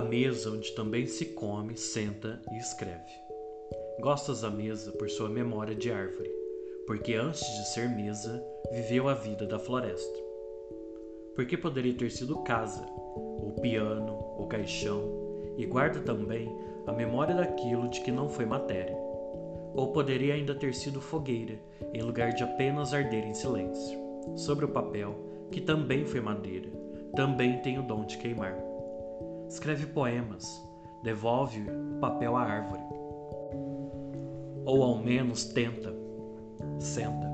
mesa onde também se come, senta e escreve. Gostas da mesa por sua memória de árvore, porque antes de ser mesa, viveu a vida da floresta. Porque poderia ter sido casa, ou piano, ou caixão, e guarda também a memória daquilo de que não foi matéria. Ou poderia ainda ter sido fogueira, em lugar de apenas arder em silêncio, sobre o papel, que também foi madeira, também tem o dom de queimar. Escreve poemas, devolve o papel à árvore. Ou ao menos tenta, senta